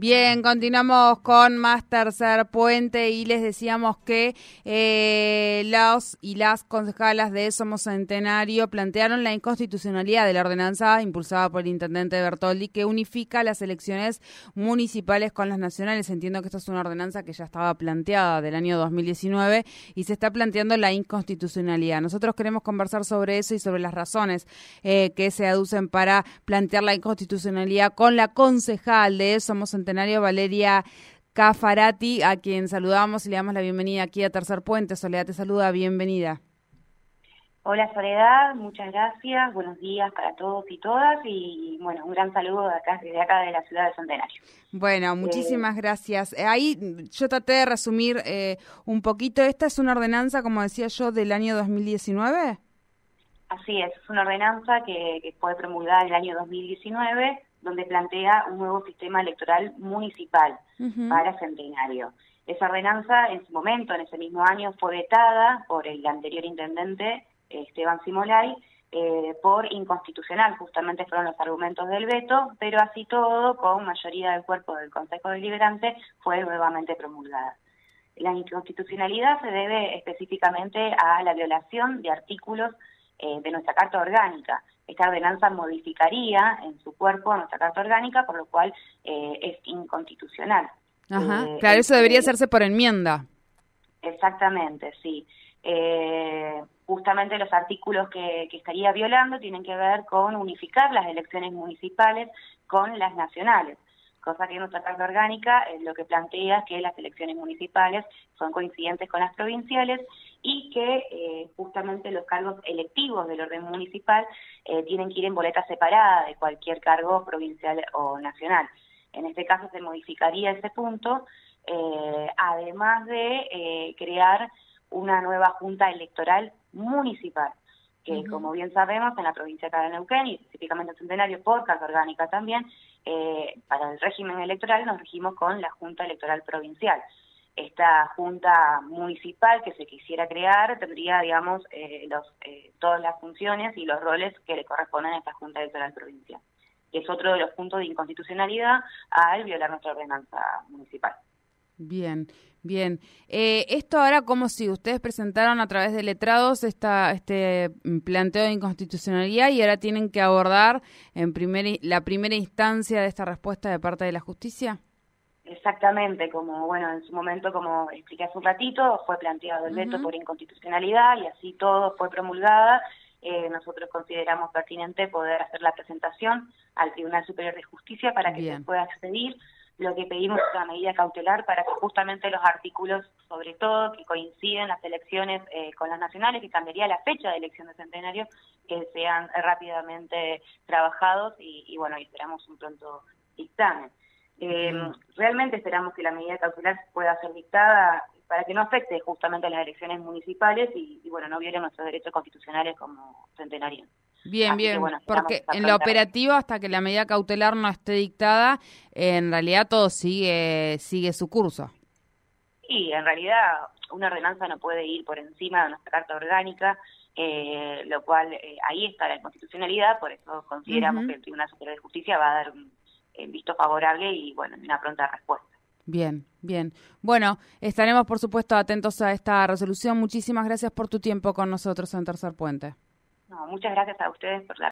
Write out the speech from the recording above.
Bien, continuamos con más tercer puente y les decíamos que eh, los y las concejalas de Somos Centenario plantearon la inconstitucionalidad de la ordenanza impulsada por el intendente Bertoldi que unifica las elecciones municipales con las nacionales. Entiendo que esta es una ordenanza que ya estaba planteada del año 2019 y se está planteando la inconstitucionalidad. Nosotros queremos conversar sobre eso y sobre las razones eh, que se aducen para plantear la inconstitucionalidad con la concejal de Somos Centenario Valeria Cafarati, a quien saludamos y le damos la bienvenida aquí a Tercer Puente. Soledad te saluda, bienvenida. Hola Soledad, muchas gracias, buenos días para todos y todas y bueno, un gran saludo de acá, desde acá de la ciudad de Centenario. Bueno, muchísimas eh, gracias. Eh, ahí yo traté de resumir eh, un poquito, ¿esta es una ordenanza, como decía yo, del año 2019? Así es, es una ordenanza que, que fue promulgada en el año 2019 donde plantea un nuevo sistema electoral municipal para Centenario. Esa ordenanza en su momento, en ese mismo año, fue vetada por el anterior intendente Esteban Simolay eh, por inconstitucional, justamente fueron los argumentos del veto, pero así todo, con mayoría del cuerpo del Consejo Deliberante, fue nuevamente promulgada. La inconstitucionalidad se debe específicamente a la violación de artículos eh, de nuestra Carta Orgánica. Esta ordenanza modificaría en su cuerpo nuestra Carta Orgánica, por lo cual eh, es inconstitucional. Ajá, eh, claro, eso debería hacerse por enmienda. Exactamente, sí. justamente los artículos que, que estaría violando tienen que ver con unificar las elecciones municipales con las nacionales cosa que nuestra carta orgánica lo que plantea que las elecciones municipales son coincidentes con las provinciales y que eh, justamente los cargos electivos del orden municipal eh, tienen que ir en boleta separada de cualquier cargo provincial o nacional. En este caso se modificaría ese punto, eh, además de crear una nueva junta electoral municipal que como bien sabemos en la provincia de Neuquén y específicamente en Centenario por carta orgánica también, para el régimen electoral nos regimos con la Junta Electoral Provincial esta junta municipal que se quisiera crear tendría, digamos, eh, los, eh, todas las funciones y los roles que le corresponden a esta junta electoral provincial, que es otro de los puntos de inconstitucionalidad al violar nuestra ordenanza municipal. Bien, bien. Eh, esto ahora como si ustedes presentaron a través de letrados esta, este planteo de inconstitucionalidad y ahora tienen que abordar en primer, la primera instancia de esta respuesta de parte de la justicia. Exactamente, como bueno, en su momento, como expliqué hace un ratito, fue planteado el veto por inconstitucionalidad y así todo fue promulgada. Eh, nosotros consideramos pertinente poder hacer la presentación al Tribunal Superior de Justicia para que se pueda expedir. Lo que pedimos es una medida cautelar para que justamente los artículos, sobre todo que coinciden las elecciones eh, con las nacionales, que cambiaría la fecha de elección de centenario, que sean rápidamente trabajados y, y bueno, y esperamos un pronto dictamen. Eh, realmente esperamos que la medida cautelar pueda ser dictada para que no afecte justamente a las elecciones municipales y, bueno, no viole nuestros derechos constitucionales como centenarios. Bien, bien, porque en la operativa hasta que la medida cautelar no esté dictada, en realidad todo sigue sigue su curso. Sí, en realidad una ordenanza no puede ir por encima de nuestra carta orgánica, eh, lo cual eh, ahí está la inconstitucionalidad, por eso consideramos que el Tribunal Superior de Justicia va a dar un, visto favorable y, bueno, una pronta respuesta. Bien, bien. Bueno, estaremos por supuesto atentos a esta resolución. Muchísimas gracias por tu tiempo con nosotros en Tercer Puente. No, muchas gracias a ustedes por la